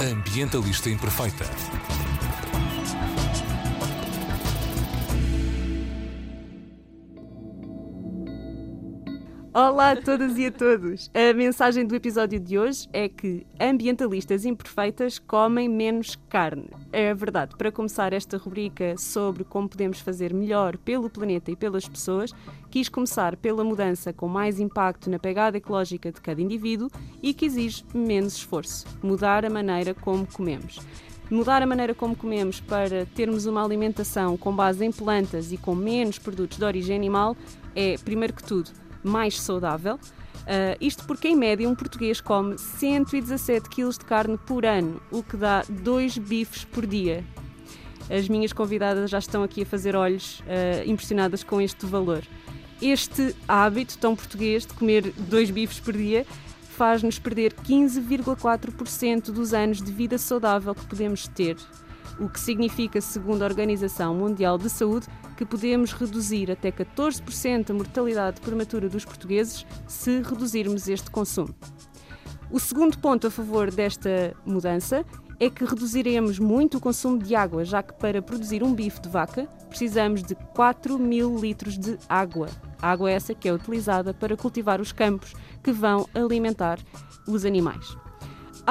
Ambientalista Imperfeita. Olá a todas e a todos! A mensagem do episódio de hoje é que ambientalistas imperfeitas comem menos carne. É verdade. Para começar esta rubrica sobre como podemos fazer melhor pelo planeta e pelas pessoas, quis começar pela mudança com mais impacto na pegada ecológica de cada indivíduo e que exige menos esforço mudar a maneira como comemos. Mudar a maneira como comemos para termos uma alimentação com base em plantas e com menos produtos de origem animal é, primeiro que tudo, mais saudável. Uh, isto porque, em média, um português come 117 kg de carne por ano, o que dá 2 bifes por dia. As minhas convidadas já estão aqui a fazer olhos uh, impressionadas com este valor. Este hábito tão português de comer dois bifes por dia faz-nos perder 15,4% dos anos de vida saudável que podemos ter, o que significa, segundo a Organização Mundial de Saúde, que podemos reduzir até 14% a mortalidade prematura dos portugueses se reduzirmos este consumo. O segundo ponto a favor desta mudança é que reduziremos muito o consumo de água, já que para produzir um bife de vaca precisamos de 4 mil litros de água. Água essa que é utilizada para cultivar os campos que vão alimentar os animais.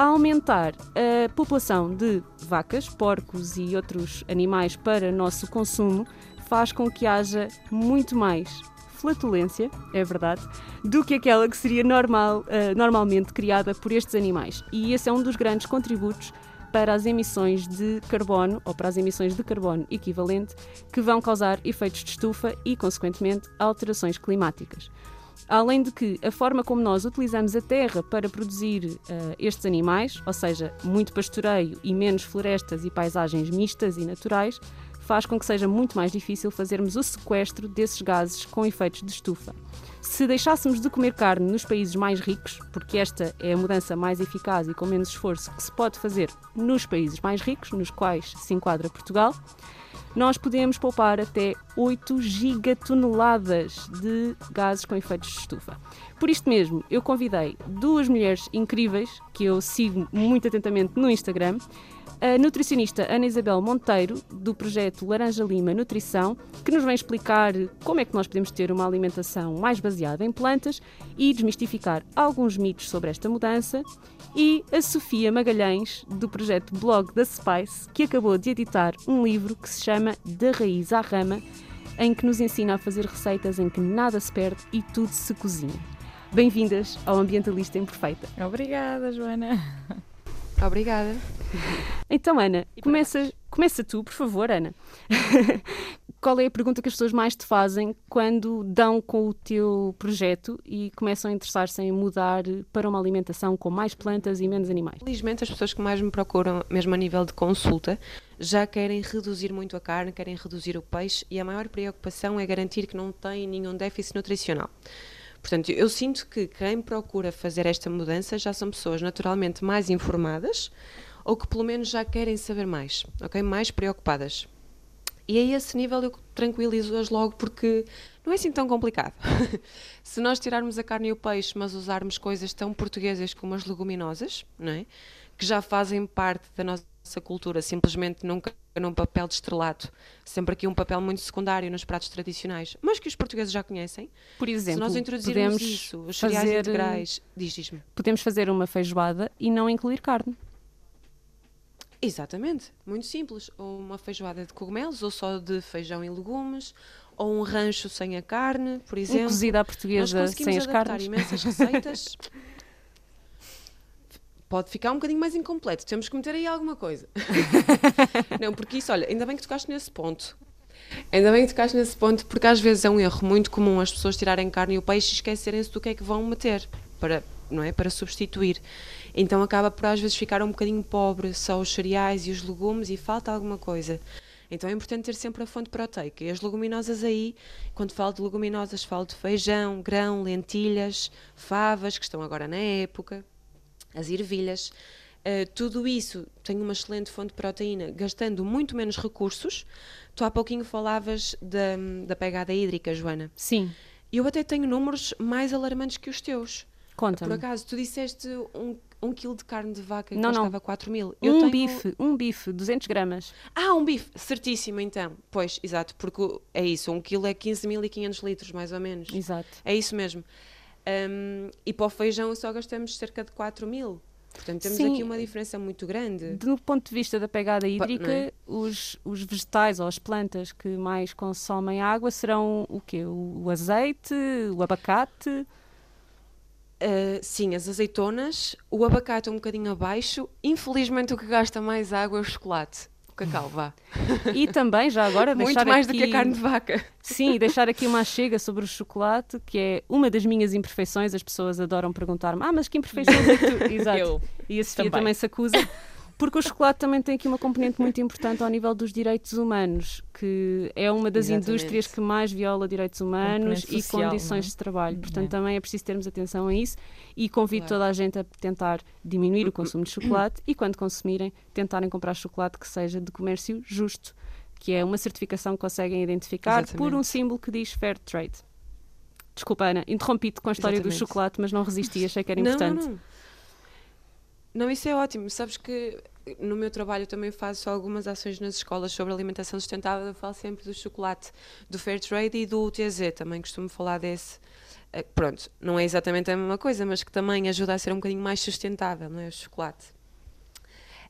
A aumentar a população de vacas, porcos e outros animais para nosso consumo, faz com que haja muito mais flatulência, é verdade, do que aquela que seria normal, uh, normalmente criada por estes animais. E esse é um dos grandes contributos para as emissões de carbono, ou para as emissões de carbono equivalente, que vão causar efeitos de estufa e, consequentemente, alterações climáticas. Além de que a forma como nós utilizamos a terra para produzir uh, estes animais, ou seja, muito pastoreio e menos florestas e paisagens mistas e naturais, faz com que seja muito mais difícil fazermos o sequestro desses gases com efeitos de estufa. Se deixássemos de comer carne nos países mais ricos, porque esta é a mudança mais eficaz e com menos esforço que se pode fazer nos países mais ricos, nos quais se enquadra Portugal, nós podemos poupar até 8 gigatoneladas de gases com efeitos de estufa. Por isto mesmo, eu convidei duas mulheres incríveis que eu sigo muito atentamente no Instagram a nutricionista Ana Isabel Monteiro, do projeto Laranja Lima Nutrição, que nos vem explicar como é que nós podemos ter uma alimentação mais baseada em plantas e desmistificar alguns mitos sobre esta mudança, e a Sofia Magalhães, do projeto Blog da Spice, que acabou de editar um livro que se chama Da Raiz à Rama, em que nos ensina a fazer receitas em que nada se perde e tudo se cozinha. Bem-vindas ao Ambientalista Imperfeita. Obrigada, Joana. Obrigada. Então, Ana, começa, começa tu, por favor, Ana. Qual é a pergunta que as pessoas mais te fazem quando dão com o teu projeto e começam a interessar-se em mudar para uma alimentação com mais plantas e menos animais? Felizmente, as pessoas que mais me procuram, mesmo a nível de consulta, já querem reduzir muito a carne, querem reduzir o peixe e a maior preocupação é garantir que não têm nenhum déficit nutricional. Portanto, eu sinto que quem procura fazer esta mudança já são pessoas naturalmente mais informadas ou que pelo menos já querem saber mais, ok? Mais preocupadas. E a esse nível eu tranquilizo-as logo porque não é assim tão complicado. Se nós tirarmos a carne e o peixe, mas usarmos coisas tão portuguesas como as leguminosas, não é? que já fazem parte da nossa cultura, simplesmente nunca num papel de estrelato, sempre aqui um papel muito secundário nos pratos tradicionais, mas que os portugueses já conhecem. Por exemplo, se nós introduzirmos isso, os cereais fazer, integrais, diz, diz-me. Podemos fazer uma feijoada e não incluir carne. Exatamente, muito simples. Ou uma feijoada de cogumelos, ou só de feijão e legumes, ou um rancho sem a carne, por exemplo. Um cozido à portuguesa sem as carnes. imensas receitas. pode ficar um bocadinho mais incompleto. Temos que meter aí alguma coisa. não, porque isso, olha, ainda bem que tocaste nesse ponto. Ainda bem que tocaste nesse ponto, porque às vezes é um erro muito comum as pessoas tirarem carne e o peixe e esquecerem-se do que é que vão meter para, não é, para substituir. Então acaba por às vezes ficar um bocadinho pobre só os cereais e os legumes e falta alguma coisa. Então é importante ter sempre a fonte proteica. E as leguminosas aí, quando falo de leguminosas, falo de feijão, grão, lentilhas, favas, que estão agora na época as ervilhas. Uh, tudo isso tem uma excelente fonte de proteína, gastando muito menos recursos. Tu há pouquinho falavas da, da pegada hídrica, Joana. Sim. Eu até tenho números mais alarmantes que os teus. Por Conta-me. acaso, tu disseste um, um quilo de carne de vaca que Não, não. custava 4 mil. Eu Um tenho- bife, um bife, 200 gramas. Ah, um bife. Certíssimo, então. Pois, exato. Porque é isso. Um quilo é 15.500 litros, mais ou menos. Exato. É isso mesmo. Hum, e para o feijão só gastamos cerca de 4 mil. Portanto, temos Sim. aqui uma diferença muito grande. Do ponto de vista da pegada hídrica, não é? os, os vegetais ou as plantas que mais consomem água serão o quê? O, o azeite, o abacate? Uh, sim, as azeitonas, o abacate é um bocadinho abaixo. Infelizmente, o que gasta mais água é o chocolate. Cacau, vá. E também, já agora, Muito deixar mais aqui... do que a carne de vaca. Sim, deixar aqui uma chega sobre o chocolate, que é uma das minhas imperfeições. As pessoas adoram perguntar-me, ah, mas que imperfeições é que tu... Exato. Eu E a Sofia também. também se acusa. Porque o chocolate também tem aqui uma componente muito importante ao nível dos direitos humanos, que é uma das Exatamente. indústrias que mais viola direitos humanos e social, condições não é? de trabalho. Portanto, É. também é preciso termos atenção a isso e convido Claro. toda a gente a tentar diminuir o consumo de chocolate e, quando consumirem, tentarem comprar chocolate que seja de comércio justo, que é uma certificação que conseguem identificar por um Exatamente. símbolo que diz Fair Trade. Desculpa, Ana, interrompi-te com a história do Exatamente. chocolate, mas não resisti, achei que era importante. não, não. Não, isso é ótimo. Sabes que no meu trabalho também faço algumas ações nas escolas sobre alimentação sustentável. Eu falo sempre do chocolate, do Fair Trade e do UTZ. Também costumo falar desse. Eh, Pronto, não é exatamente a mesma coisa, mas que também ajuda a ser um bocadinho mais sustentável, não é? O chocolate.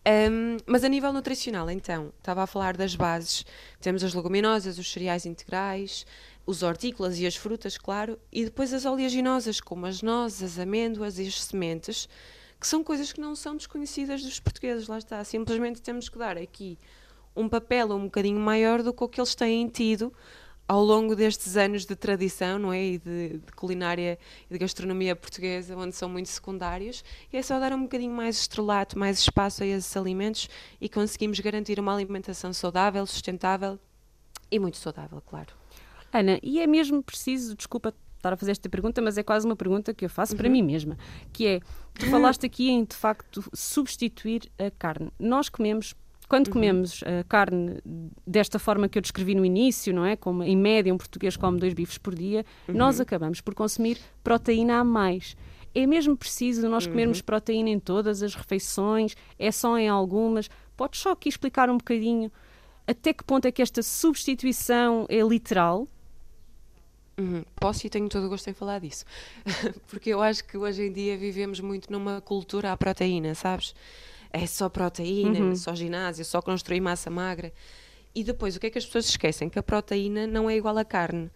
Ahm, mas a nível nutricional, então, estava a falar das bases. Temos as leguminosas, os cereais integrais, os hortícolas e as frutas, claro, e depois as oleaginosas, como as nozes, as amêndoas e as sementes, que são coisas que não são desconhecidas dos portugueses, lá está. Simplesmente temos que dar aqui um papel um bocadinho maior do que o que eles têm tido ao longo destes anos de tradição, não é? E de, de culinária e de gastronomia portuguesa, onde são muito secundários, e é só dar um bocadinho mais estrelato, mais espaço a esses alimentos e conseguimos garantir uma alimentação saudável, sustentável e muito saudável, claro. Ana, e é mesmo preciso, desculpa estar a fazer esta pergunta, mas é quase uma pergunta que eu faço para mim mesma, que é, tu falaste aqui em, de facto, substituir a carne. Nós comemos, quando comemos a carne desta forma que eu descrevi no início, não é? Como em média um português come dois bifes por dia, nós acabamos por consumir proteína a mais. É mesmo preciso nós comermos proteína em todas as refeições? É só em algumas? Podes só aqui explicar um bocadinho até que ponto é que esta substituição é literal? Uhum. Posso e tenho todo o gosto em falar disso. Porque eu acho que hoje em dia vivemos muito numa cultura à proteína, sabes? É só proteína, só ginásio, só construir massa magra. E depois, o que é que as pessoas esquecem? Que a proteína não é igual à carne.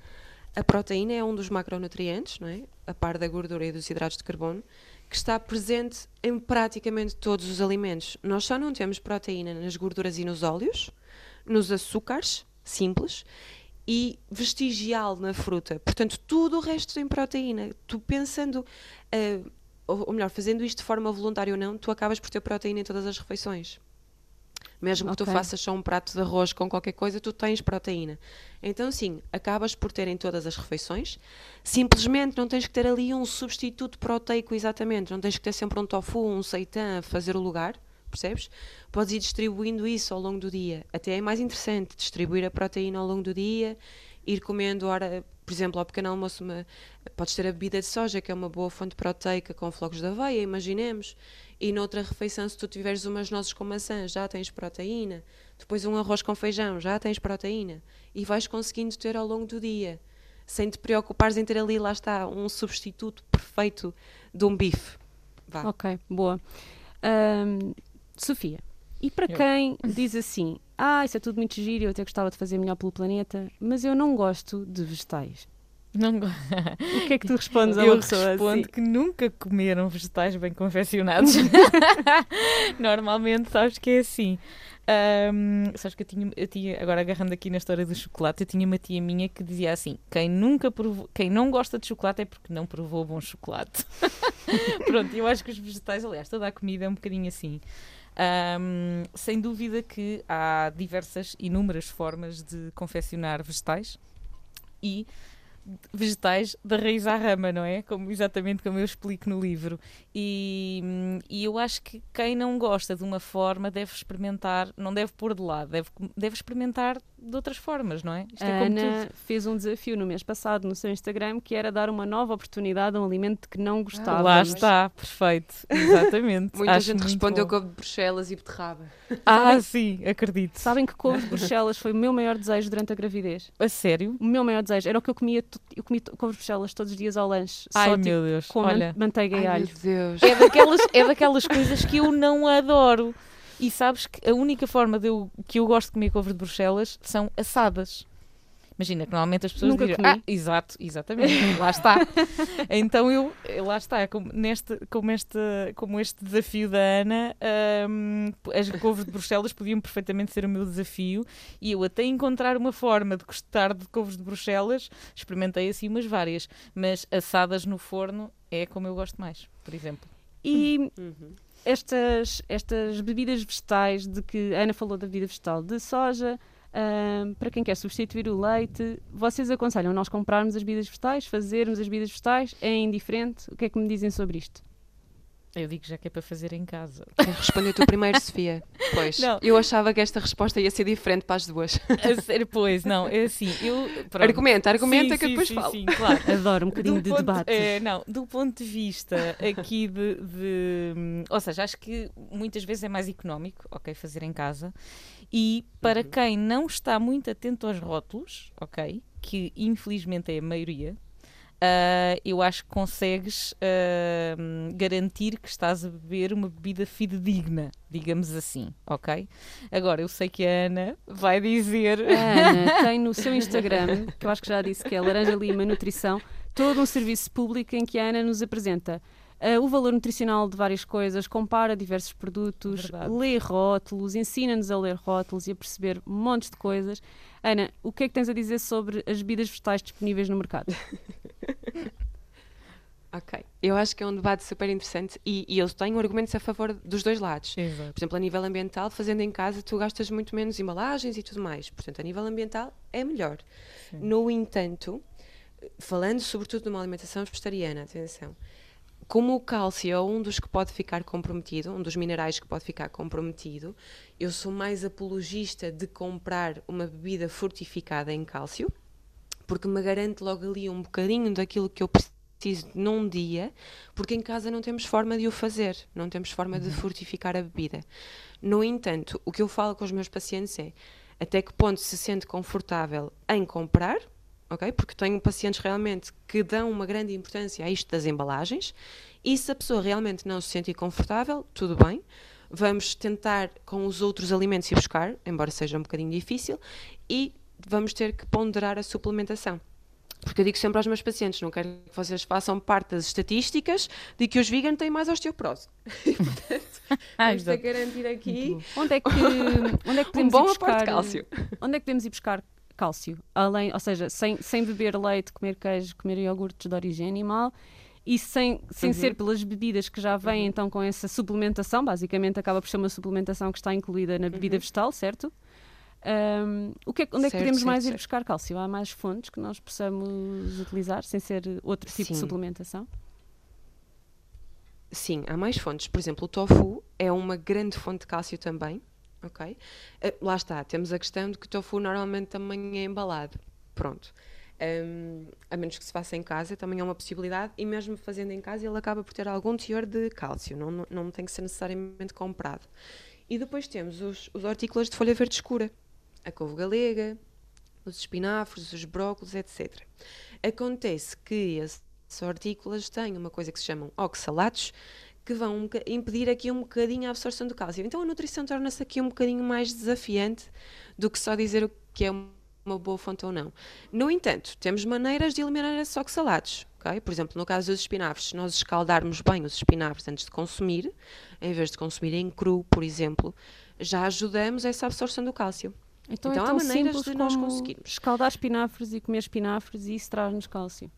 A proteína é um dos macronutrientes, não é? A par da gordura e dos hidratos de carbono, que está presente em praticamente todos os alimentos. Nós só não temos proteína nas gorduras e nos óleos, nos açúcares simples e vestigial na fruta. Portanto, tudo o resto tem proteína. Tu pensando, eh, ou, melhor, fazendo isto de forma voluntária ou não, tu acabas por ter proteína em todas as refeições. Mesmo que tu faças só um prato de arroz com qualquer coisa, tu tens proteína. Então, sim, acabas por ter em todas as refeições. Simplesmente não tens que ter ali um substituto proteico exatamente. Não tens que ter sempre um tofu, um seitan a fazer o lugar, percebes? Podes ir distribuindo isso ao longo do dia. Até é mais interessante distribuir a proteína ao longo do dia, ir comendo, ora, por exemplo, ao pequeno almoço, uma, podes ter a bebida de soja, que é uma boa fonte proteica com flocos de aveia, imaginemos. E noutra refeição, se tu tiveres umas nozes com maçã, já tens proteína. Depois um arroz com feijão, já tens proteína. E vais conseguindo ter ao longo do dia. Sem te preocupares em ter ali, lá está, um substituto perfeito de um bife. Vá. Ok, boa. Ahm, Sofia, e para Eu. quem diz assim, ah, isso é tudo muito giro, eu até gostava de fazer melhor pelo planeta, mas eu não gosto de vegetais. Não go- O que é que tu respondes a Eu uma pessoa respondo assim? que nunca comeram vegetais bem confeccionados. Normalmente, sabes que é assim. Ahm, sabes que eu tinha, eu tinha, agora agarrando aqui na história do chocolate, eu tinha uma tia minha que dizia assim: quem nunca provou, quem não gosta de chocolate é porque não provou bom chocolate. Pronto, eu acho que os vegetais, aliás, toda a comida é um bocadinho assim. Ahm, sem dúvida que há diversas, inúmeras formas de confeccionar vegetais e vegetais da raiz à rama, não é? Como, exatamente como eu explico no livro. E Um, e eu acho que quem não gosta de uma forma deve experimentar, não deve pôr de lado, deve, deve experimentar de outras formas, não é? Isto A é como Ana tudo. fez um desafio no mês passado no seu Instagram que era dar uma nova oportunidade a um alimento que não gostava. Lá está, perfeito, exatamente. Muita Acho gente respondeu couve de Bruxelas e beterraba. Ah, sim, acredito. Sabem que couve de Bruxelas foi o meu maior desejo durante a gravidez. A sério? O meu maior desejo era o que eu comia. Eu comia couve de Bruxelas todos os dias ao lanche. Ai, só tipo, meu Deus. com Olha, manteiga e Ai, alho. meu Deus. é daquelas, é daquelas coisas que eu não adoro. E sabes que a única forma de eu, que eu gosto de comer couve de Bruxelas são assadas. Imagina que normalmente as pessoas Nunca dizem, comi. ah, exato, exatamente, lá está. Então eu, lá está, como, neste, como, este, como este desafio da Ana, hum, as couves de Bruxelas podiam perfeitamente ser o meu desafio e eu até encontrar uma forma de gostar de couves de Bruxelas, experimentei assim umas várias, mas assadas no forno é como eu gosto mais, por exemplo. E Uhum. Estas, estas bebidas vegetais, de que a Ana falou da bebida vegetal de soja, ahm, para quem quer substituir o leite, vocês aconselham nós comprarmos as bebidas vegetais, fazermos as bebidas vegetais? É indiferente? O que é que me dizem sobre isto? Eu digo já que é para fazer em casa. Respondeu tu primeiro, Sofia? Pois. Não. Eu achava que esta resposta ia ser diferente para as duas. A sério, pois, não, é assim, eu... pronto. Argumenta, argumenta Sim, que sim, depois sim, falo. Sim, claro. Adoro um bocadinho Do de ponto- debate. é, não, do ponto de vista aqui de, de- Ou seja, acho que muitas vezes é mais económico, ok, fazer em casa. E para Uhum. quem não está muito atento aos rótulos, ok, que infelizmente é a maioria, ah, eu acho que consegues hum, garantir que estás a beber uma bebida fidedigna, digamos assim, ok? Agora, eu sei que a Ana vai dizer. A Ana tem no seu Instagram, que eu acho que já disse que é Laranja Lima Nutrição, todo um serviço público em que a Ana nos apresenta ah, o valor nutricional de várias coisas, compara diversos produtos, Verdade. lê rótulos, ensina-nos a ler rótulos e a perceber montes de coisas. Ana, o que é que tens a dizer sobre as bebidas vegetais disponíveis no mercado? Ok. Eu acho que é um debate super interessante e, e eu tenho argumentos a favor dos dois lados. Exato. Por exemplo, a nível ambiental, fazendo em casa, tu gastas muito menos embalagens e tudo mais. Portanto, a nível ambiental, é melhor. Sim. No entanto, falando sobretudo de uma alimentação vegetariana, atenção, como o cálcio é um dos que pode ficar comprometido, um dos minerais que pode ficar comprometido, eu sou mais apologista de comprar uma bebida fortificada em cálcio, porque me garante logo ali um bocadinho daquilo que eu preciso num dia, porque em casa não temos forma de o fazer, não temos forma de fortificar a bebida. No entanto, o que eu falo com os meus pacientes é até que ponto se sente confortável em comprar, ok? Porque tenho pacientes realmente que dão uma grande importância a isto das embalagens, e se a pessoa realmente não se sentir confortável, tudo bem. Vamos tentar com os outros alimentos ir buscar, embora seja um bocadinho difícil, e vamos ter que ponderar a suplementação. Porque eu digo sempre aos meus pacientes, não quero que vocês façam parte das estatísticas de que os veganos têm mais osteoporose. E, portanto, Ah, vamos garantir aqui Onde é que, onde é que um podemos bom ir buscar de cálcio. Onde é que podemos ir buscar cálcio? Além, ou seja, sem, sem beber leite, comer queijo, comer iogurtes de origem animal e sem, sem Uhum. ser pelas bebidas que já vêm então com essa suplementação, basicamente acaba por ser uma suplementação que está incluída na bebida vegetal, certo? Ahm, o que é, onde é que Certo, podemos certo, mais ir certo. buscar cálcio? Há mais fontes que nós possamos utilizar sem ser outro tipo de Sim. suplementação? Sim, há mais fontes. Por exemplo, o tofu é uma grande fonte de cálcio também. Ok? Eh, lá está, temos a questão de que o tofu normalmente também é embalado. Pronto. Hum, a menos que se faça em casa, também é uma possibilidade. E mesmo fazendo em casa, ele acaba por ter algum teor de cálcio. Não, não, não tem que ser necessariamente comprado. E depois temos os, os hortícolas de folha verde escura. A couve galega, os espinafres, os brócolos, etc. Acontece que esses hortícolas têm uma coisa que se chamam oxalatos, que vão impedir aqui um bocadinho a absorção do cálcio. Então a nutrição torna-se aqui um bocadinho mais desafiante do que só dizer o que é uma boa fonte ou não. No entanto, temos maneiras de eliminar esses oxalatos. ok? Por exemplo, no caso dos espinafres, se nós escaldarmos bem os espinafres antes de consumir, em vez de consumir em cru, por exemplo, já ajudamos essa absorção do cálcio. Então, Então é há maneiras de nós conseguirmos. escaldar espinafres e comer espinafres e isso traz-nos cálcio.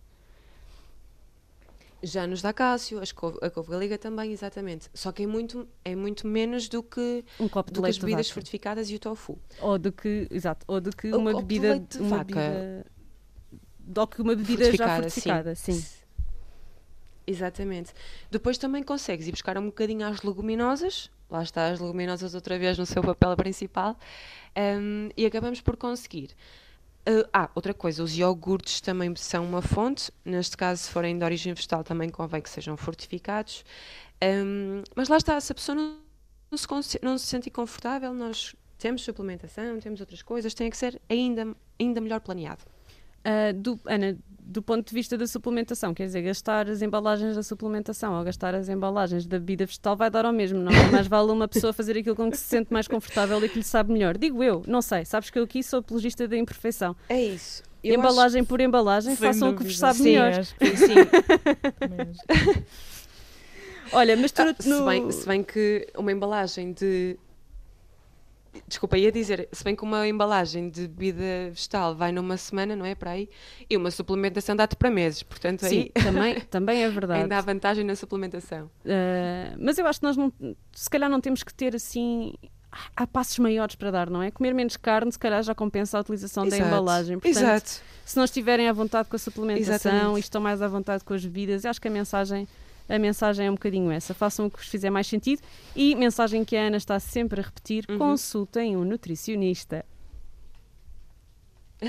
Já nos dá cálcio, as couve- a couve galega também, exatamente. Só que é muito, é muito menos do que, Um copo de do que as leite bebidas fortificadas e o tofu. Ou do que, exato, ou do que O uma de bebida, leite de uma vaca. bebida, ou que uma bebida já fortificada, sim. Exatamente. Depois também consegues ir buscar um bocadinho às leguminosas, lá está as leguminosas outra vez no seu papel principal, um, e acabamos por conseguir. Uh, ah, outra coisa, os iogurtes também são uma fonte, neste caso, se forem de origem vegetal, também convém que sejam fortificados. Um, mas lá está, se a pessoa não, se, não se confortável, nós temos suplementação, temos outras coisas, tem que ser ainda, ainda melhor planeado. Uh, do, Ana, do ponto de vista da suplementação, quer dizer, gastar as embalagens da suplementação ou gastar as embalagens da bebida vegetal vai dar ao mesmo, não é? Mais vale uma pessoa fazer aquilo com que se sente mais confortável e que lhe sabe melhor. Digo eu, não sei, sabes que eu aqui sou apologista da imperfeição. É isso. Eu embalagem por embalagem, Sem façam o que vos sabe Sim, melhor. acho que Sim, Olha, mas tu Ah, no... se, bem, se bem que uma embalagem de. Desculpa, ia dizer, se bem que uma embalagem de bebida vegetal vai numa semana, não é? Para aí, e uma suplementação dá-te para meses, portanto Sim, aí também, também é verdade. ainda há vantagem na suplementação. Uh, mas eu acho que nós não, se calhar não temos que ter assim. Há passos maiores para dar, não é? Comer menos carne, se calhar já compensa a utilização da Exato. embalagem. Portanto, Exato. se não estiverem à vontade com a suplementação Exatamente. e estão mais à vontade com as bebidas, eu acho que a mensagem, a mensagem é um bocadinho essa. Façam o que vos fizer mais sentido. E mensagem que a Ana está sempre a repetir: Uhum. consultem um nutricionista.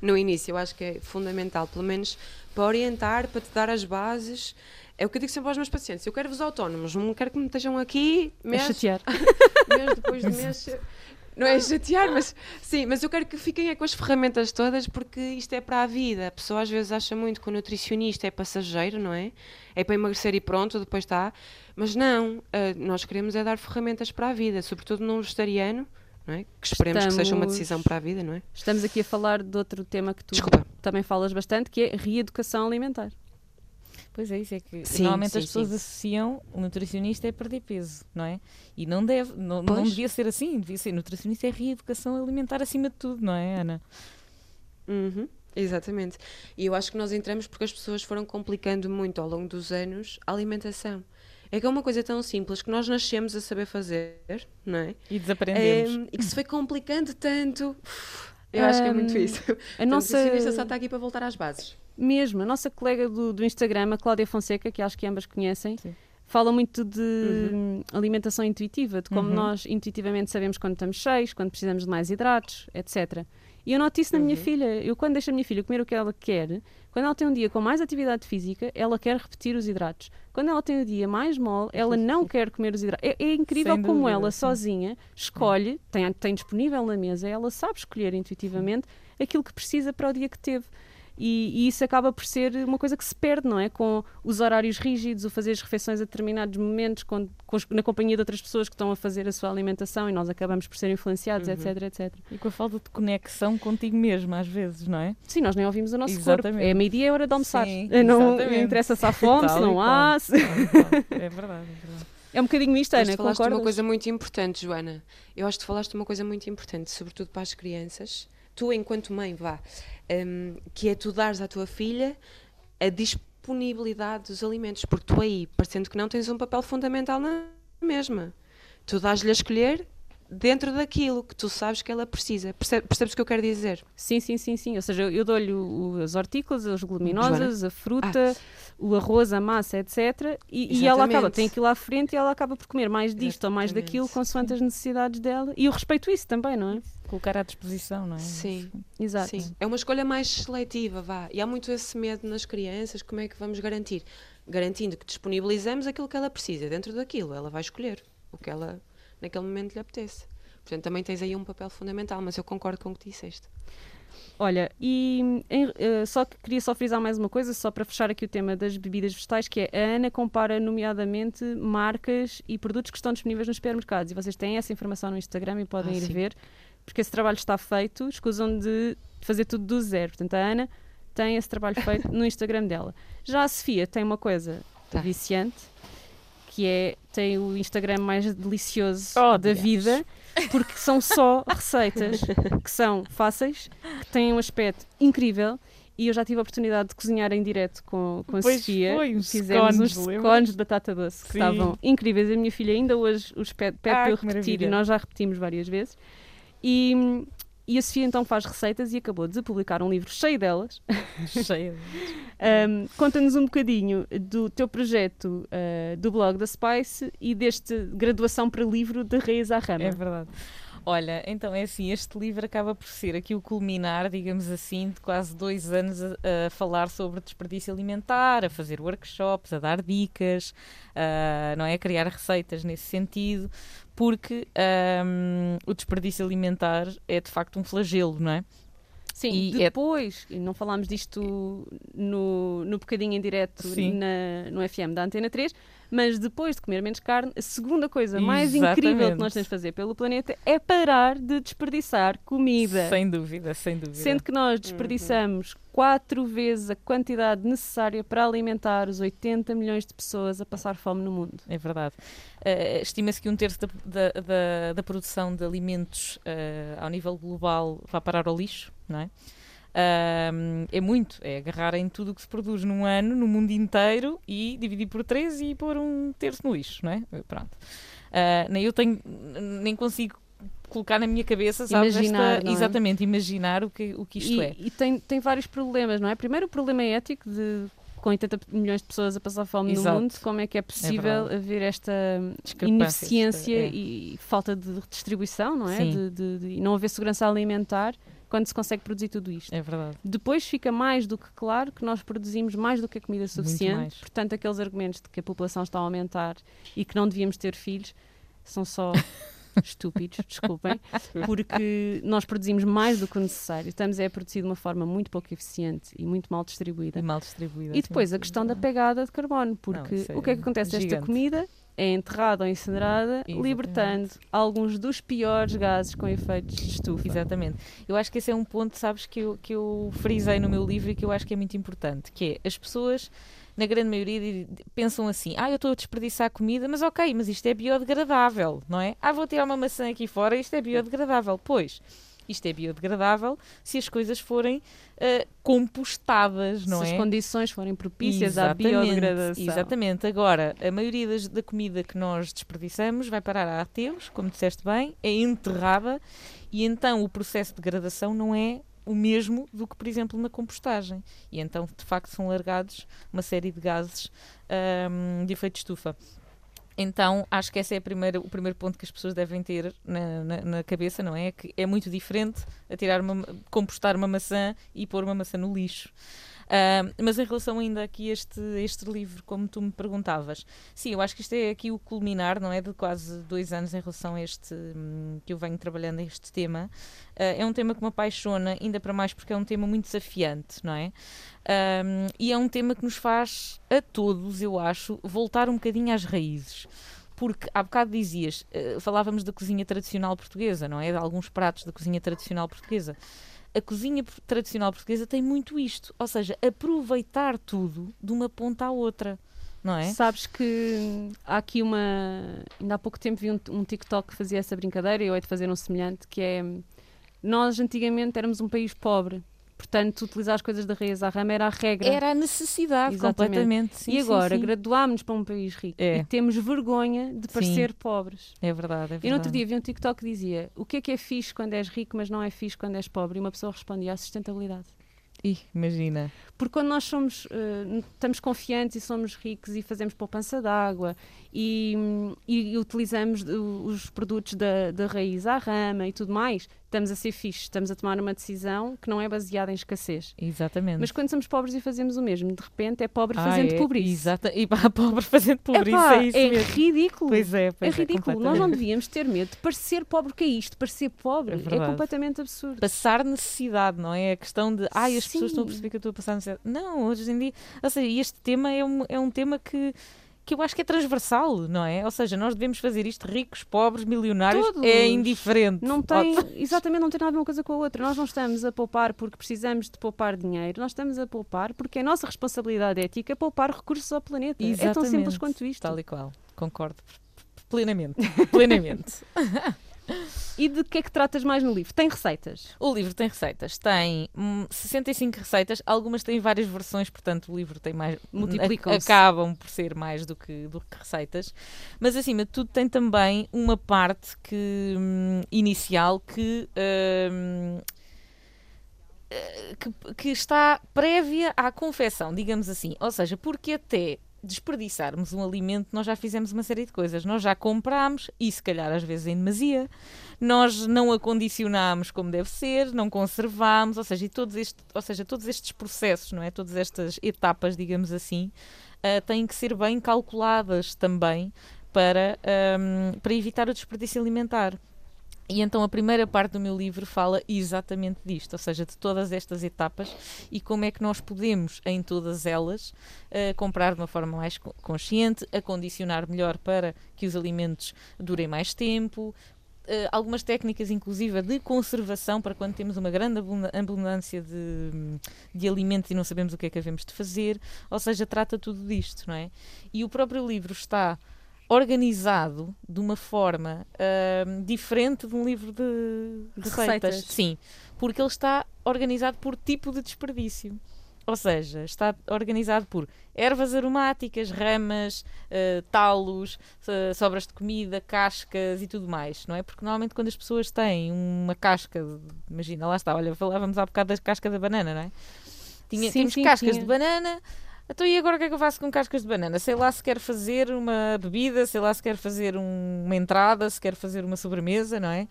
No início, eu acho que é fundamental, pelo menos para orientar, para te dar as bases. É o que eu digo sempre aos meus pacientes: eu quero-vos autónomos, não quero que me estejam aqui A mês, chatear. mês depois de mês. Não é chatear, mas sim, mas eu quero que fiquem é com as ferramentas todas porque isto é para a vida. A pessoa às vezes acha muito que o nutricionista é passageiro, não é? É para emagrecer e pronto, depois está. Mas não, ah, nós queremos é dar ferramentas para a vida, sobretudo num vegetariano, não é? Que esperemos que seja uma Estamos- decisão para a vida, não é? Estamos aqui a falar de outro tema que tu Desculpa. também falas bastante, que é reeducação alimentar. Pois é, isso é que Sim, normalmente sim, as pessoas sim. associam o nutricionista é perder peso, não é? E não deve, não, não devia ser assim, devia ser nutricionista é reeducação alimentar acima de tudo, não é, Ana? Uhum, exatamente. E eu acho que nós entramos porque as pessoas foram complicando muito ao longo dos anos a alimentação. É que é uma coisa tão simples que nós nascemos a saber fazer, não é? E desaprendemos. Em, e que se foi complicando tanto. Eu acho que é muito Hum, isso. A nossa, O nutricionista só está aqui para voltar às bases. Mesmo, a nossa colega do, do Instagram, a Cláudia Fonseca, que acho que ambas conhecem, Sim. fala muito de hum, alimentação intuitiva, de como Uhum. nós intuitivamente sabemos quando estamos cheios, quando precisamos de mais hidratos, etc. E eu noto isso na minha Uhum. filha. Eu, quando deixo a minha filha comer o que ela quer, quando ela tem um dia com mais atividade física, ela quer repetir os hidratos. Quando ela tem o dia mais mole, ela não quer comer os hidratos. É, é incrível como ela, sim. sozinha, escolhe, tem, tem disponível na mesa, ela sabe escolher intuitivamente aquilo que precisa para o dia que teve. E, e isso acaba por ser uma coisa que se perde, não é? Com os horários rígidos, o fazer as refeições a determinados momentos, com, com os- na companhia de outras pessoas que estão a fazer a sua alimentação e nós acabamos por ser influenciados, Uhum. etc, etc. E com a falta de conexão contigo mesmo, às vezes, não é? Sim, nós nem ouvimos o nosso Exatamente. corpo. É meio-dia, é hora de almoçar. Sim, não exatamente. interessa se há fome, se não há. se-. É verdade, é verdade. É um bocadinho isto, Ana, tu falaste de concordas? uma coisa muito importante, Joana. Eu acho que falaste de uma coisa muito importante, sobretudo para as crianças. Tu, enquanto mãe, vá, hum, que é tu dares à tua filha a disponibilidade dos alimentos, porque tu aí, parecendo que não, tens um papel fundamental na mesma. Tu dás-lhe a escolher dentro daquilo que tu sabes que ela precisa. Percebe- percebes o que eu quero dizer? Sim, sim, sim, sim. Ou seja, eu- eu dou-lhe as hortícolas, as leguminosas, a fruta, o arroz, a massa, etc. E, e ela acaba, Exatamente. tem aquilo à frente e ela acaba por comer mais disto ou mais Exatamente. daquilo, consoante as necessidades dela. E eu respeito isso também, não é? Colocar à disposição, não é? Sim. Exato. Sim, é uma escolha mais seletiva, vá. E há muito esse medo nas crianças, como é que vamos garantir? Garantindo que disponibilizamos aquilo que ela precisa, dentro daquilo, ela vai escolher o que ela naquele momento lhe apetece. Portanto, também tens aí um papel fundamental, mas eu concordo com o que disseste. Olha, e em- eh, só que queria só frisar mais uma coisa, só para fechar aqui o tema das bebidas vegetais, que é a Ana compara nomeadamente marcas e produtos que estão disponíveis nos supermercados. E vocês têm essa informação no Instagram e podem Ah, ir sim. ver, porque esse trabalho está feito, escusam de fazer tudo do zero. Portanto, a Ana tem esse trabalho feito no Instagram dela. Já a Sofia tem uma coisa Tá. viciante, que é tem o Instagram mais delicioso Oh, da Deus. vida, porque são só receitas que são fáceis, que têm um aspecto incrível. E eu já tive a oportunidade de cozinhar em direto com, com a Pois Sofia. foi, uns Fizemos scones, uns scones de batata doce que Sim. estavam incríveis. A minha filha ainda hoje os pede, pede Ah, para eu repetir e nós já repetimos várias vezes. E, e a Sofia então faz receitas e acabou de publicar um livro cheio delas. Cheia. Um, Conta-nos um bocadinho do teu projeto uh, do blog da Spice e deste graduação para livro de Reis à Rama. É verdade. Olha, então é assim, este livro acaba por ser aqui o culminar, digamos assim, de quase dois anos a, a falar sobre desperdício alimentar, a fazer workshops, a dar dicas, a, não é? A criar receitas nesse sentido, porque um, o desperdício alimentar é de facto um flagelo, não é? Sim, E é- depois, e não falámos disto no, no bocadinho em direto na, no FM da Antena 3, mas depois de comer menos carne, a segunda coisa mais incrível que Exatamente. nós temos de fazer pelo planeta é parar de desperdiçar comida. Sem dúvida, sem dúvida. Sendo que nós desperdiçamos quatro vezes a quantidade necessária para alimentar os 80 milhões de pessoas a passar fome no mundo. É verdade. Eh, Estima-se que um terço da, da, da- da produção de alimentos eh, ao nível global vai parar ao lixo, não é? Ahm, é muito, é agarrar em tudo o que se produz num ano, no mundo inteiro, e dividir por três e pôr um terço no lixo, não é? Pronto. Ah, nem eu tenho, nem consigo colocar na minha cabeça, sabes? Imaginar, esta- é? exatamente, imaginar o que, o que isto e, é. e tem, tem vários problemas, não é? Primeiro, o problema é ético de com 80 milhões de pessoas a passar fome Exato. no mundo, como é que é possível verdade. haver esta ineficiência é. e falta de distribuição, não é? De, de- de- não haver segurança alimentar quando se consegue produzir tudo isto. É verdade. Depois fica mais do que claro que nós produzimos mais do que a comida suficiente, portanto, aqueles argumentos de que a população está a aumentar e que não devíamos ter filhos são só estúpidos, desculpem, porque nós produzimos mais do que o necessário. Estamos é a produzir de uma forma muito pouco eficiente e muito mal distribuída. E mal distribuída. E depois a questão da pegada de carbono, porque isso é o que é que acontece? Esta gigante. comida é enterrada ou incinerada, Exatamente. libertando alguns dos piores gases com efeitos de estufa. Exatamente. Eu acho que esse é um ponto, sabes, que eu, que eu frisei no meu livro e que eu acho que é muito importante, que é as pessoas, na grande maioria, pensam assim, ah, eu estou a desperdiçar comida, mas ok, mas isto é biodegradável, não é? Ah, vou tirar uma maçã aqui fora, isto é biodegradável. Pois, isto é biodegradável se as coisas forem ah, compostadas, não Se é? as condições forem propícias à Exatamente, biodegradação. Exatamente. Agora, a maioria das- da comida que nós desperdiçamos vai parar a ateus, como disseste bem, é enterrada e então o processo de degradação não é o mesmo do que, por exemplo, na compostagem. E então, de facto, são largados uma série de gases ahm, de efeito de estufa. Então, acho que esse é primeira- o primeiro ponto que as pessoas devem ter na, na- na cabeça, não é? Que é muito diferente a tirar uma, compostar uma maçã e pôr uma maçã no lixo. Mas em relação ainda aqui a este, este livro, como tu me perguntavas, sim, eu acho que isto é aqui o culminar, não é? De quase dois anos em relação a este, hum, que eu venho trabalhando este tema. Ah, é um tema que me apaixona, ainda para mais porque é um tema muito desafiante, não é? Ahm, e é um tema que nos faz a todos, eu acho, voltar um bocadinho às raízes. Porque há bocado dizias, eh, falávamos da cozinha tradicional portuguesa, não é? De alguns pratos da cozinha tradicional portuguesa. A cozinha tradicional portuguesa tem muito isto, ou seja, aproveitar tudo de uma ponta à outra, não é? Sabes que há aqui uma. Ainda há pouco tempo vi um, um TikTok que fazia essa brincadeira e eu hei de fazer um semelhante, que é. Nós antigamente éramos um país pobre, portanto, utilizar as coisas da raiz à rama era a regra. Era a necessidade, Exatamente. completamente. Sim, e agora, sim, sim. graduámos-nos para um país rico É. e temos vergonha de parecer pobres. É verdade, é verdade. E no outro dia vi um TikTok que dizia: O que é que é fixe quando és rico, mas não é fixe quando és pobre? E uma pessoa respondia: A sustentabilidade. Ih, imagina. Porque quando nós somos, eh, estamos confiantes e somos ricos e fazemos poupança de água e, e utilizamos os produtos da, da raiz à rama e tudo mais, estamos a ser fixes, estamos a tomar uma decisão que não é baseada em escassez. Exatamente. Mas quando somos pobres e fazemos o mesmo, de repente é pobre Ah, fazendo é, pobreza. Exata. E para pobre fazendo pobreza, Epá, é isso é mesmo. ridículo. Pois é, pois é ridículo. Nós não devíamos ter medo de parecer pobre, que é isto, parecer pobre. É É, completamente absurdo. Passar necessidade, não é? A questão de, ai, as pessoas Sim. estão a perceber que eu estou a passar necessidade. Não, hoje em dia, ou seja, este tema é um, é um tema que, que eu acho que é transversal, não é? Ou seja, nós devemos fazer isto ricos, pobres, milionários, Todos. é indiferente. Não tem, exatamente, não tem nada uma coisa com a outra. Nós não estamos a poupar porque precisamos de poupar dinheiro, nós estamos a poupar porque é a nossa responsabilidade ética poupar recursos ao planeta. É tão simples Exatamente. quanto isto. Tal e qual. Concordo plenamente. Plenamente. E de que é que tratas mais no livro? Tem receitas? O livro tem receitas, tem hum, 65 receitas, algumas têm várias versões, portanto o livro tem mais. Multiplicam-se. Acabam por ser mais do que, do que receitas, mas acima de tudo tem também uma parte que, hum, inicial que. hum, eh, que, que está prévia à confecção, digamos assim. Ou seja, porque até desperdiçarmos um alimento, nós já fizemos uma série de coisas. Nós já comprámos, e se calhar às vezes em demasia, nós não acondicionámos como deve ser, não conservámos, ou seja, todos estes, ou seja, todos estes processos, não é? Todas estas etapas, digamos assim, ah, têm que ser bem calculadas também para, ahm, para evitar o desperdício alimentar. E então a primeira parte do meu livro fala exatamente disto, ou seja, de todas estas etapas e como é que nós podemos, em todas elas, eh, comprar de uma forma mais co- consciente, acondicionar melhor para que os alimentos durem mais tempo, eh, algumas técnicas, inclusive, de conservação para quando temos uma grande abundância de, de alimentos e não sabemos o que é que havemos de fazer, ou seja, trata tudo disto, não é? E o próprio livro está organizado de uma forma ahm, diferente de um livro de, De receitas. receitas. Sim, porque ele está organizado por tipo de desperdício. Ou seja, está organizado por ervas aromáticas, ramas, eh, talos, eh, sobras de comida, cascas e tudo mais, não é? Porque normalmente quando as pessoas têm uma casca, de- imagina, lá está, olha, falávamos há bocado da casca da banana, não é? Tinha, Sim, tínhamos sim, cascas tinha. de banana, então e agora o que é que eu faço com cascas de banana? Sei lá se quero fazer uma bebida, sei lá se quero fazer um- uma entrada, se quero fazer uma sobremesa, não é?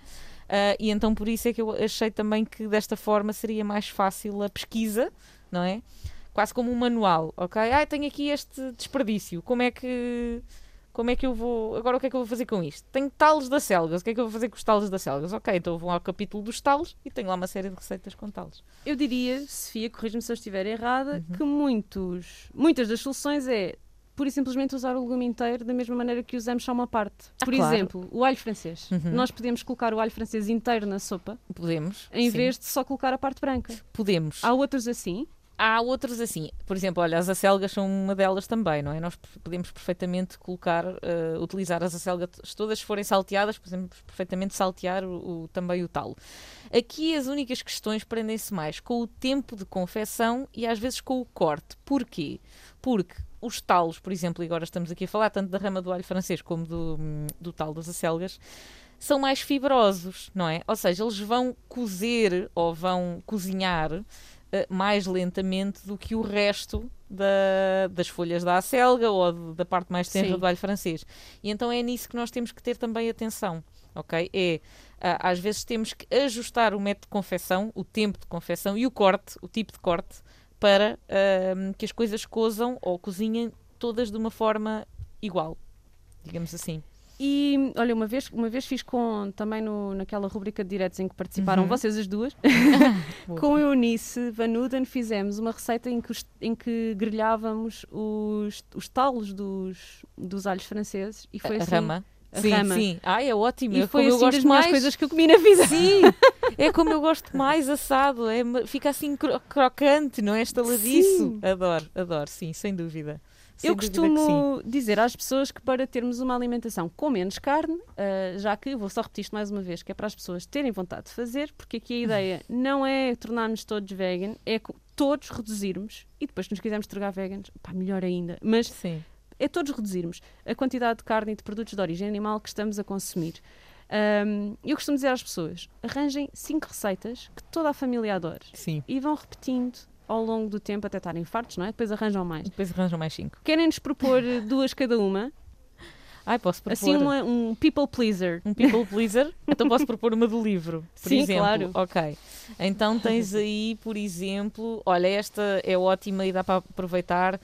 Ah, e então por isso é que eu achei também que desta forma seria mais fácil a pesquisa, não é? Quase como um manual, ok? Ah, tenho aqui este desperdício, como é que como é que eu vou. Agora o que é que eu vou fazer com isto? Tenho talos da selgas, o que é que eu vou fazer com os talos da selgas? Ok, então vou ao capítulo dos talos e tenho lá uma série de receitas com talos. Eu diria, Sofia, corrija-me se eu estiver errada, Uhum. que muitos, muitas das soluções é pura e simplesmente usar o legume inteiro da mesma maneira que usamos só uma parte. Ah, Por claro. exemplo, o alho francês. Uhum. Nós podemos colocar o alho francês inteiro na sopa Podemos. em sim. vez de só colocar a parte branca. Podemos. Há outros assim. Há outros assim, por exemplo, olha, as acelgas são uma delas também, não é? Nós podemos perfeitamente colocar, eh, utilizar as acelgas todas, se forem salteadas, podemos perfeitamente saltear o, o- também o talo. Aqui as únicas questões prendem-se mais com o tempo de confecção e às vezes com o corte. Porquê? Porque os talos, por exemplo, e agora estamos aqui a falar tanto da rama do alho francês como do, do talo das acelgas, são mais fibrosos, não é? Ou seja, eles vão cozer ou vão cozinhar mais lentamente do que o resto da- das folhas da acelga ou de- da parte mais tenra Sim. do alho francês. E então é nisso que nós temos que ter também atenção, ok? É, às vezes temos que ajustar o método de confecção, o tempo de confecção e o corte, o tipo de corte, para ahm, que as coisas cozam ou cozinhem todas de uma forma igual, digamos assim. E olha, uma vez, uma vez fiz com também no, naquela rubrica de diretos em que participaram Uhum. vocês as duas, com Eunice Van Uden fizemos uma receita em que, os- em que grelhávamos os, os talos dos, dos alhos franceses e foi a assim, rama. a sim, rama. sim. Ah, é ótimo. E é foi como assim eu gosto mais. coisas que eu comi na vida. Sim, é como eu gosto mais assado, é, fica assim cro- crocante, não é estaladiço. Sim. Adoro, adoro, sim, sem dúvida. Eu costumo dizer às pessoas que para termos uma alimentação com menos carne, ah, já que, vou só repetir isto mais uma vez, que é para as pessoas terem vontade de fazer, porque aqui a ideia não é tornar-nos todos vegan, é todos reduzirmos, e depois se nos quisermos tornar veganos, pá, melhor ainda, mas Sim. é todos reduzirmos a quantidade de carne e de produtos de origem animal que estamos a consumir. Ahm, eu costumo dizer às pessoas, arranjem cinco receitas que toda a família adora Sim. e vão repetindo ao longo do tempo até estarem fartos, não é? Depois arranjam mais. Depois arranjam mais cinco. Querem-nos propor duas cada uma? Ai, posso propor Assim, uma- um people pleaser. um people pleaser? então posso propor uma do livro, por Sim, exemplo. claro. Ok. Então tens aí, por exemplo, olha, esta é ótima e dá para aproveitar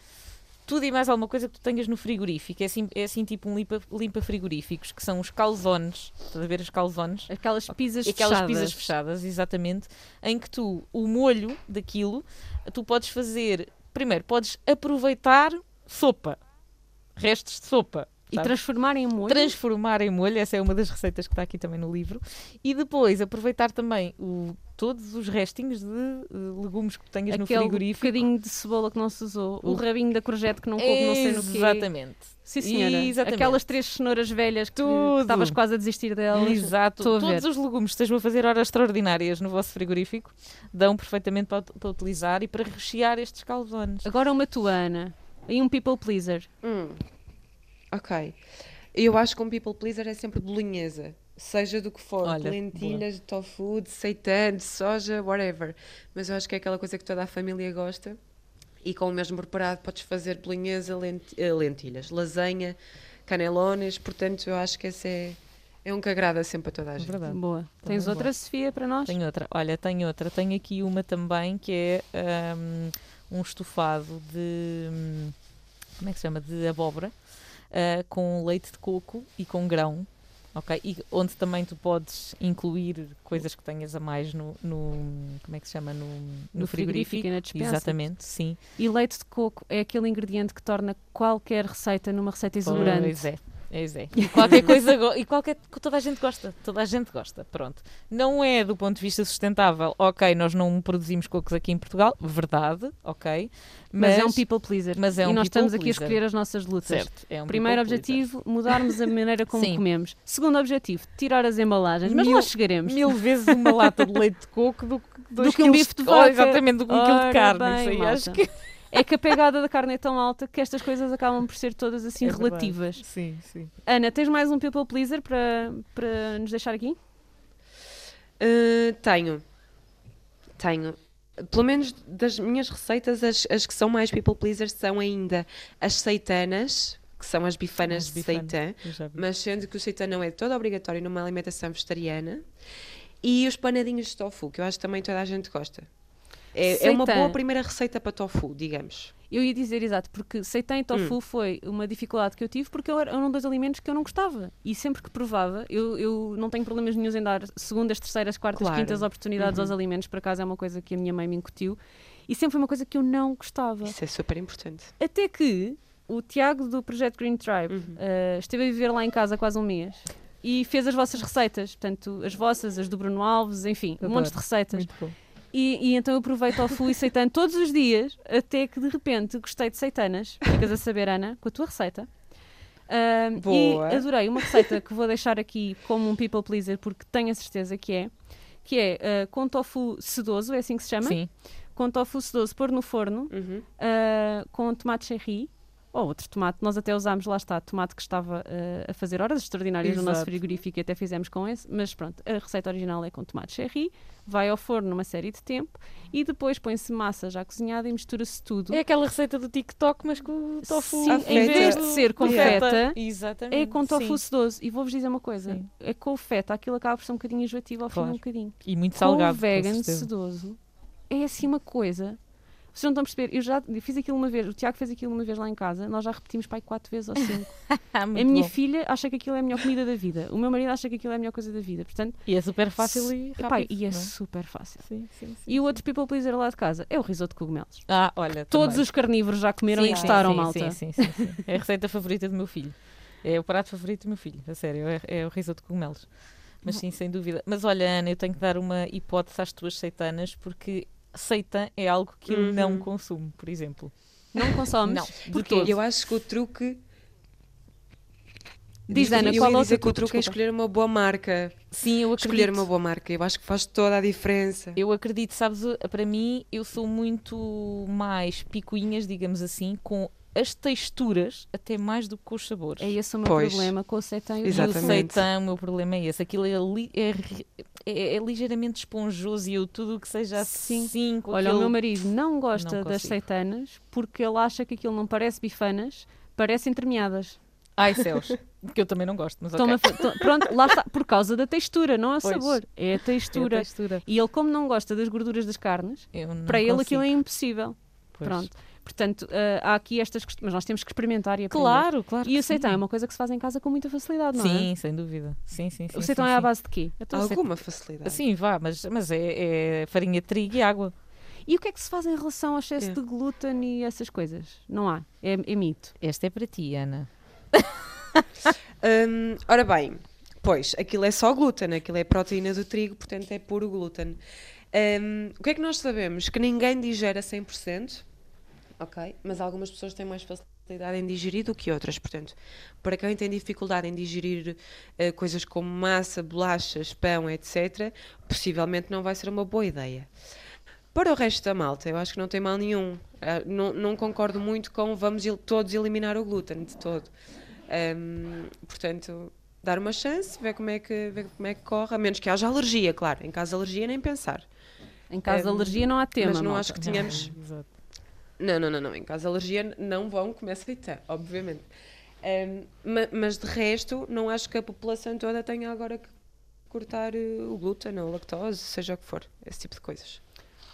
tudo e mais alguma coisa que tu tenhas no frigorífico. É assim, é assim tipo um limpa, limpa frigoríficos, que são os calzones. Estás a ver as calzones? Aquelas pizzas Aquelas fechadas. pizzas fechadas, exatamente, em que tu, o molho daquilo, tu podes fazer, primeiro, podes aproveitar sopa, restos de sopa, E sabes? transformar em molho. transformar em molho, essa é uma das receitas que está aqui também no livro, e depois aproveitar também o, todos os restinhos de legumes que tenhas no Aquele frigorífico. bocadinho de cebola que não se usou, o, O- rabinho da courgette que não coube, não sei no quê. Exatamente. Sim, senhora. Exatamente. Aquelas três cenouras velhas que Tudo. estavas quase a desistir delas. Exato. Todos os legumes que estejam a fazer horas extraordinárias no vosso frigorífico dão perfeitamente para, para utilizar e para rechear estes calzones. Agora uma tua, Ana. E um people pleaser. Hum. Ok. Eu acho que um people pleaser é sempre bolinhesa. Seja do que for, Olha, lentilhas, de tofu, de seitan, de soja, whatever. Mas eu acho que é aquela coisa que toda a família gosta. E com o mesmo preparado podes fazer bolinhesa, eh, lentilhas, lasanha, canelones. Portanto, eu acho que esse é, é um que agrada sempre a toda a gente. Verdade. Boa. Também Tens boa. outra, Sofia, para nós? Tenho outra. Olha, tenho outra. Tenho aqui uma também que é hum, um, estofado de. hum, Como é que se chama? De abóbora ah, com leite de coco e com grão. Ok? E onde também tu podes incluir coisas que tenhas a mais no. no- como é que se chama? No, no, No frigorífico e na. Exatamente, sim. E leite de coco é aquele ingrediente que torna qualquer receita numa receita exuberante. Pois é. Pois é. E qualquer coisa, e qualquer, toda a gente gosta, toda a gente gosta, pronto. Não é do ponto de vista sustentável, ok, nós não produzimos cocos aqui em Portugal, verdade, ok. Mas, é um people pleaser. mas é e um nós people estamos aqui a pleaser. escolher as nossas lutas. certo, é um Primeiro people pleaser. objetivo, mudarmos a maneira como Sim. comemos. Segundo objetivo, tirar as embalagens. Mas Mil- nós chegaremos. Mil vezes uma lata de leite de coco do, que Do que um bife de oh, vaca. exatamente, do que um quilo de carne. bem, isso aí acho que É que a pegada da carne é tão alta que estas coisas acabam por ser todas assim É verdade. relativas. Sim, sim. Ana, tens mais um people pleaser para, para nos deixar aqui? Uh, tenho. Tenho. Pelo menos das minhas receitas, as, as que são mais people pleasers são ainda as seitanas, que são as bifanas As de bifanas. já vi. mas sendo que o seitan não é todo obrigatório numa alimentação vegetariana. E os panadinhos de tofu, que eu acho que também toda a gente gosta. É, é uma boa primeira receita para tofu, digamos. Eu ia dizer exato, porque seitan e tofu Hum. foi uma dificuldade que eu tive porque eu era- eram dois alimentos que eu não gostava. E sempre que provava, eu, eu não tenho problemas nenhums em dar segundas, terceiras, quartas, Claro. quintas oportunidades Uhum. aos alimentos. Por acaso é uma coisa que a minha mãe me incutiu. E sempre foi uma coisa que eu não gostava. Isso é super importante. Até que o Tiago do Projeto Green Tribe Uhum. eh, esteve a viver lá em casa quase um mês e fez as vossas receitas, portanto, as vossas, as do Bruno Alves, enfim, um Adoro. monte de receitas. Muito bom. E, e então eu provei tofu e seitan todos os dias, até que de repente gostei de seitanas. Ficas a saber, Ana, com a tua receita. Ahm, Boa. E adorei uma receita que vou deixar aqui como um people pleaser, porque tenho a certeza que é, que é ah, com tofu sedoso, é assim que se chama? Sim, Com tofu sedoso, pôr no forno, Uhum. ah, com tomate cherry, ou outro tomate, nós até usámos, lá está, tomate que estava ah, a fazer horas extraordinárias no nosso Exato. frigorífico e até fizemos com esse, mas pronto, a receita original é com tomate cherry, vai ao forno uma série de tempo e depois põe-se massa já cozinhada e mistura-se tudo. É aquela receita do TikTok, mas com o tofu. Sim, em vez de ser com feta. É com tofu sim. sedoso. E vou-vos dizer uma coisa: Sim. é com feta, aquilo acaba por ser um bocadinho enjoativo ao fim Claro. um bocadinho. E muito salgado. o vegan com certeza. sedoso é assim uma coisa. Vocês não estão a perceber, eu já fiz aquilo uma vez, o Tiago fez aquilo uma vez lá em casa, nós já repetimos pai quatro vezes ou cinco. Ah, a minha bom. filha acha que aquilo é a melhor comida da vida, o meu marido acha que aquilo é a melhor coisa da vida. Portanto, E é super fácil e rápido. e é é? super fácil. Sim, sim, sim, E o outro people pleaser lá de casa é o risoto de cogumelos. Ah, olha. Todos também. os carnívoros já comeram e gostaram, malta. Sim, sim, sim, sim. É a receita favorita do meu filho. É o prato favorito do meu filho, a sério, é, é o risoto de cogumelos. Mas sim, sem dúvida. Mas olha, Ana, eu tenho que dar uma hipótese às tuas seitanas, porque seitan é algo que eu Uhum. não consumo, por exemplo. Não consomes? Não, todo. Eu acho que o truque. Diz, Ana, qual é o dizer teu que o truque? truque é escolher uma boa marca. Sim, eu acredito. Escolher uma boa marca. Eu acho que faz toda a diferença. Eu acredito, sabes, para mim, eu sou muito mais picuinhas, digamos assim, com as texturas, até mais do que com os sabores. É esse o meu Pois. problema com o seitan e o E o Exatamente. seitan, o meu problema é esse. Aquilo é, é é- é ligeiramente esponjoso e eu tudo o que seja Sim. assim, com Olha, aquele... o meu marido não gosta Não das seitanas porque ele acha que aquilo não parece bifanas, parece entremeadas. Ai, céus. que eu também não gosto, mas Toma ok. fa- to- Pronto, lá está, por causa da textura, não é Pois. sabor, é a É a textura. textura. E ele, como não gosta das gorduras das carnes, para ele consigo. aquilo é impossível. Pois. Pronto. Portanto, ah, há aqui estas questões, mas nós temos que experimentar e aprender. Claro, claro. E o sim. é uma coisa que se faz em casa com muita facilidade, não é? Sim, sem dúvida. Sim, sim, sim. O sim, é à sim. base de quê? Alguma facilidade. Sim, vá, mas, mas é, é farinha de trigo e água. E o que é que se faz em relação ao excesso É. de glúten e essas coisas? Não há. É, é mito. Esta é para ti, Ana. Hum, ora bem, pois, aquilo é só glúten, aquilo é proteína do trigo, portanto é puro glúten. Hum, o que é que nós sabemos? Que ninguém digere a 100%, ok? Mas algumas pessoas têm mais facilidade em digerir do que outras, portanto, para quem tem dificuldade em digerir eh, coisas como massa, bolachas, pão, etc., possivelmente não vai ser uma boa ideia. Para o resto da malta, eu acho que não tem mal nenhum. Ah, não, não concordo muito com vamos el- todos eliminar o glúten de todo. Ahm, portanto, dar uma chance, ver como, é que, ver como é que corre, a menos que haja alergia, claro. Em caso de alergia, nem pensar. Em caso de Hum, alergia não há tema, mas não malta. acho que tenhamos. Exato. Não, não, não, não. Em caso de alergia, não vão comer seita, obviamente. Ma- mas de resto, não acho que a população toda tenha agora que cortar eh, o glúten ou a lactose, seja o que for, esse tipo de coisas.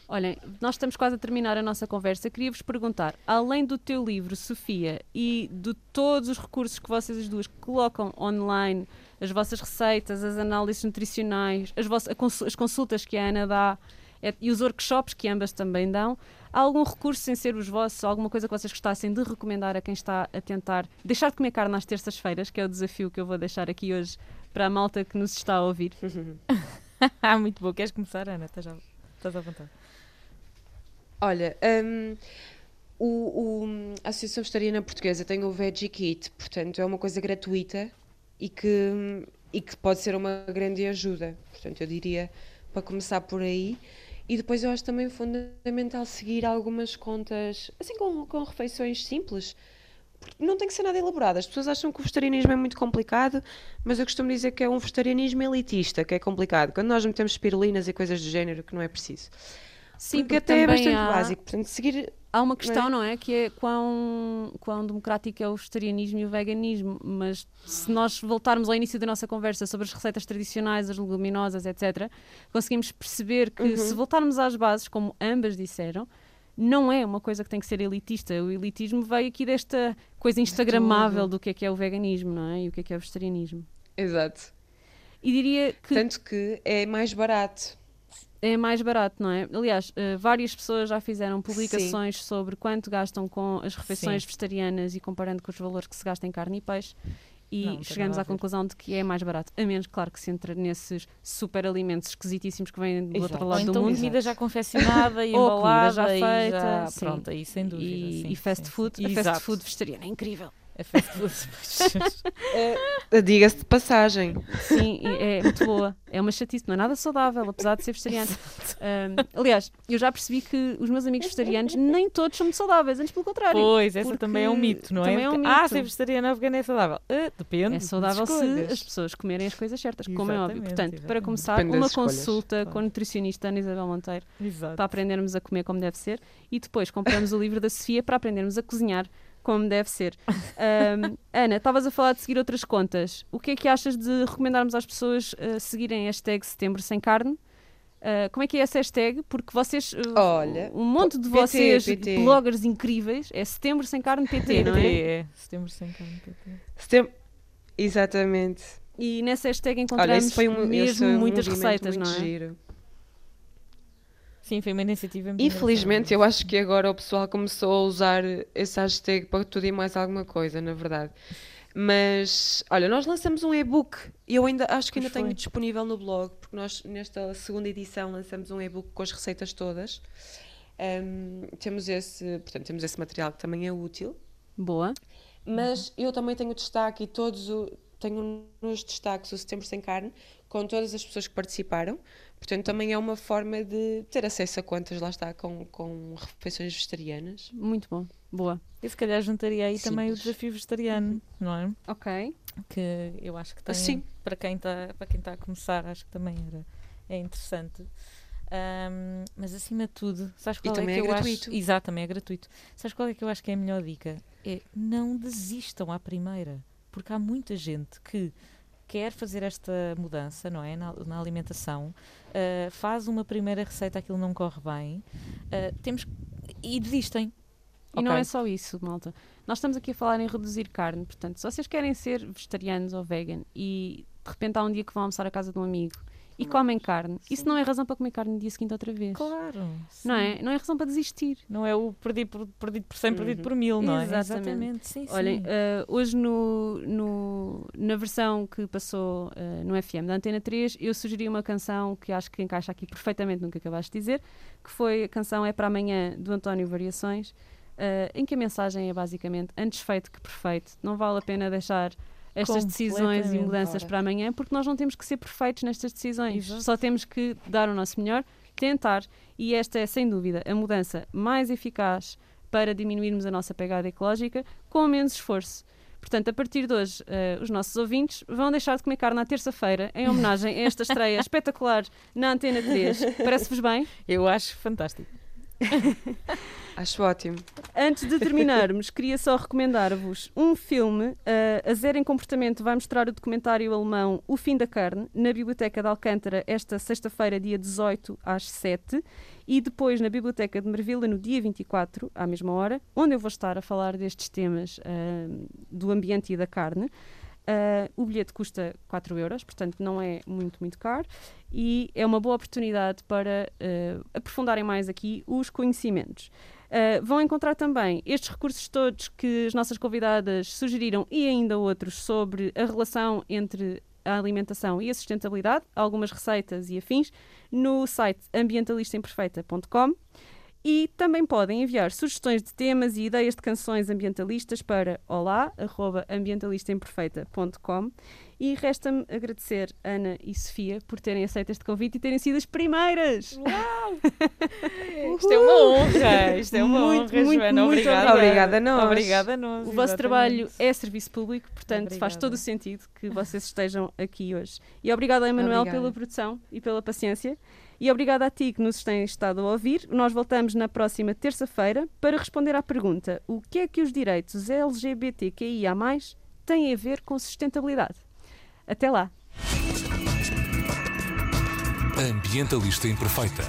Olhem, nós estamos quase a terminar a nossa conversa. Queria-vos perguntar, além do teu livro, Sofia, e de todos os recursos que vocês as duas colocam online, as vossas receitas, as análises nutricionais, as, vossas, as consultas que a Ana dá e os workshops que ambas também dão, há algum recurso sem ser os vossos, alguma coisa que vocês gostassem de recomendar a quem está a tentar deixar de comer carne às terças-feiras, que é o desafio que eu vou deixar aqui hoje para a malta que nos está a ouvir? Ah, muito bom. Queres começar, Ana? Estás à, estás à vontade. Olha, hum, o, o- a Associação Vegetariana Portuguesa tem o Veggie Kit, portanto é uma coisa gratuita e que, e que pode ser uma grande ajuda. Portanto, eu diria para começar por aí. E depois eu acho também fundamental seguir algumas contas, assim com, com refeições simples. Porque Não tem que ser nada elaborado. As pessoas acham que o vegetarianismo é muito complicado, mas eu costumo dizer que é um vegetarianismo elitista, que é complicado. Quando nós metemos pirulinas e coisas do género, que não é preciso. Sim, porque porque até é bastante há- básico. Portanto, seguir Há uma questão, não é? Que é quão, quão democrático é o vegetarianismo e o veganismo. Mas se nós voltarmos ao início da nossa conversa sobre as receitas tradicionais, as leguminosas, etc., conseguimos perceber que se voltarmos às bases, como ambas disseram, não é uma coisa que tem que ser elitista. O elitismo veio aqui desta coisa instagramável tudo. do que é que é o veganismo, não é? E o que é que é o vegetarianismo. Exato. E diria que Tanto que é mais barato. É mais barato, não é? Aliás, eh, várias pessoas já fizeram publicações sobre quanto gastam com as refeições Sim. vegetarianas e comparando com os valores que se gasta em carne e peixe. E Não, chegamos à conclusão de que é mais barato, a menos, claro, que se entra nesses super alimentos esquisitíssimos que vêm do outro Exato. Ou lado do então mundo. comida já confeccionada e Ou embalada já feita, já- sim. Pronto, aí sem dúvida. E, sim, e fast sim, food, sim. a fast Exato. food vegetariana é incrível. A fast food. Eh, Diga-se de passagem. Sim, é muito boa. É uma chatice, não é nada saudável, apesar de ser vegetariano. Ahm, aliás, eu já percebi que os meus amigos vegetarianos nem todos são muito saudáveis, antes pelo contrário. Pois, essa porque também é um mito, não também é? é um Porque, Ah, mito. ser vegetariana ou vegana é saudável. Ah, depende. É saudável se as pessoas comerem as coisas certas, como é óbvio. Exatamente, Portanto, para exatamente. começar, Depende uma consulta com a nutricionista Ana Isabel Monteiro Exato. para aprendermos a comer como deve ser e depois compramos o livro da Sofia para aprendermos a cozinhar como deve ser. Ahm, Ana, estavas a falar de seguir outras contas. O que é que achas de recomendarmos às pessoas ah, seguirem a hashtag Setembro Sem Carne? Ah, como é que é essa hashtag? Porque vocês, ah, Olha, um monte de PT, vocês, PT. bloggers incríveis, é Setembro Sem Carne PT, não é? é? Setembro sem carne PT. Setem- Exatamente. E nessa hashtag Olha, encontramos foi um, mesmo foi um muitas movimento receitas, muito não é? giro. Sim, foi uma iniciativa muito Infelizmente, eu acho que agora o pessoal começou a usar esse hashtag para tudo e mais alguma coisa, na verdade. Mas, olha, nós lançamos um e-book e eu ainda acho que ainda Pois tenho foi. disponível no blog, porque nós, nesta segunda edição, lançamos um e-book com as receitas todas. Ahm, temos esse, portanto, temos esse material que também é útil. Boa. Mas eu também tenho destaque e todos o, tenho nos destaques o Setembro Sem Carne com todas as pessoas que participaram. Portanto, também é uma forma de ter acesso a contas, lá está, com, com refeições vegetarianas. Muito bom. Boa. E se calhar juntaria aí também o Simples. desafio vegetariano, não é? Ok. Que eu acho que tem, Sim. para quem está para quem está a começar, acho que também era, é interessante. Ahm, mas acima de tudo, sabes qual é também que é eu gratuito. acho? Exato, também é gratuito. Sabes qual é que eu acho que é a melhor dica? É não desistam à primeira, porque há muita gente que quer fazer esta mudança, não é, na, na alimentação, ah, faz uma primeira receita, aquilo não corre bem, ah, temos e desistem. E não Ok. é só isso, malta. Nós estamos aqui a falar em reduzir carne, portanto, se vocês querem ser vegetarianos ou vegan e de repente há um dia que vão almoçar à casa de um amigo e comem carne, isso não é razão para comer carne no dia seguinte outra vez. Claro. Não é? Não é razão para desistir. Não é o perdido por, perdido por 100, perdido Uhum. por mil, não é? Exatamente. Sim, Olhem, sim. eh, hoje no, no- na versão que passou eh, no FM da Antena 3, eu sugeri uma canção que acho que encaixa aqui perfeitamente no que acabaste de dizer, que foi a canção É para Amanhã, do António Variações, eh, em que a mensagem é basicamente antes feito que perfeito. Não vale a pena deixar estas decisões e mudanças Ora. para amanhã, porque nós não temos que ser perfeitos nestas decisões. Exato. Só temos que dar o nosso melhor, tentar, e esta é sem dúvida a mudança mais eficaz para diminuirmos a nossa pegada ecológica com menos esforço. Portanto, a partir de hoje, eh, os nossos ouvintes vão deixar de comer carne na terça-feira, em homenagem a esta estreia espetacular na Antena 3. Parece-vos bem? Eu acho fantástico. Acho ótimo. Antes de terminarmos, queria só recomendar-vos um filme. eh, a Zero em Comportamento vai mostrar o documentário alemão O Fim da Carne, na Biblioteca de Alcântara, esta sexta-feira, dia 18, às 7. E depois na Biblioteca de Marvila, no dia 24, à mesma hora, onde eu vou estar a falar destes temas eh, do ambiente e da carne. Eh, o bilhete custa 4 euros, portanto não é muito, muito caro. E é uma boa oportunidade para eh, aprofundarem mais aqui os conhecimentos. Uh, vão encontrar também estes recursos todos que as nossas convidadas sugeriram e ainda outros sobre a relação entre a alimentação e a sustentabilidade, algumas receitas e afins, no site ambientalistaimperfeita.com. E também podem enviar sugestões de temas e ideias de canções ambientalistas para olá.ambientalistaimperfeita.com e resta-me agradecer Ana e Sofia por terem aceito este convite e terem sido as primeiras. Isto é uma honra. Isto é uma Muito, honra, muito, Joana. muito Obrigada. obrigada a nós. Obrigada a nós. O vosso exatamente. trabalho é serviço público, portanto faz Obrigada. todo o sentido que vocês estejam aqui hoje. E obrigada, Emanuel, Obrigada. pela produção e pela paciência. E obrigada a ti que nos tens estado a ouvir. Nós voltamos na próxima terça-feira para responder à pergunta: o que é que os direitos LGBTQIA têm a ver com sustentabilidade? Até lá! Ambientalista Imperfeita.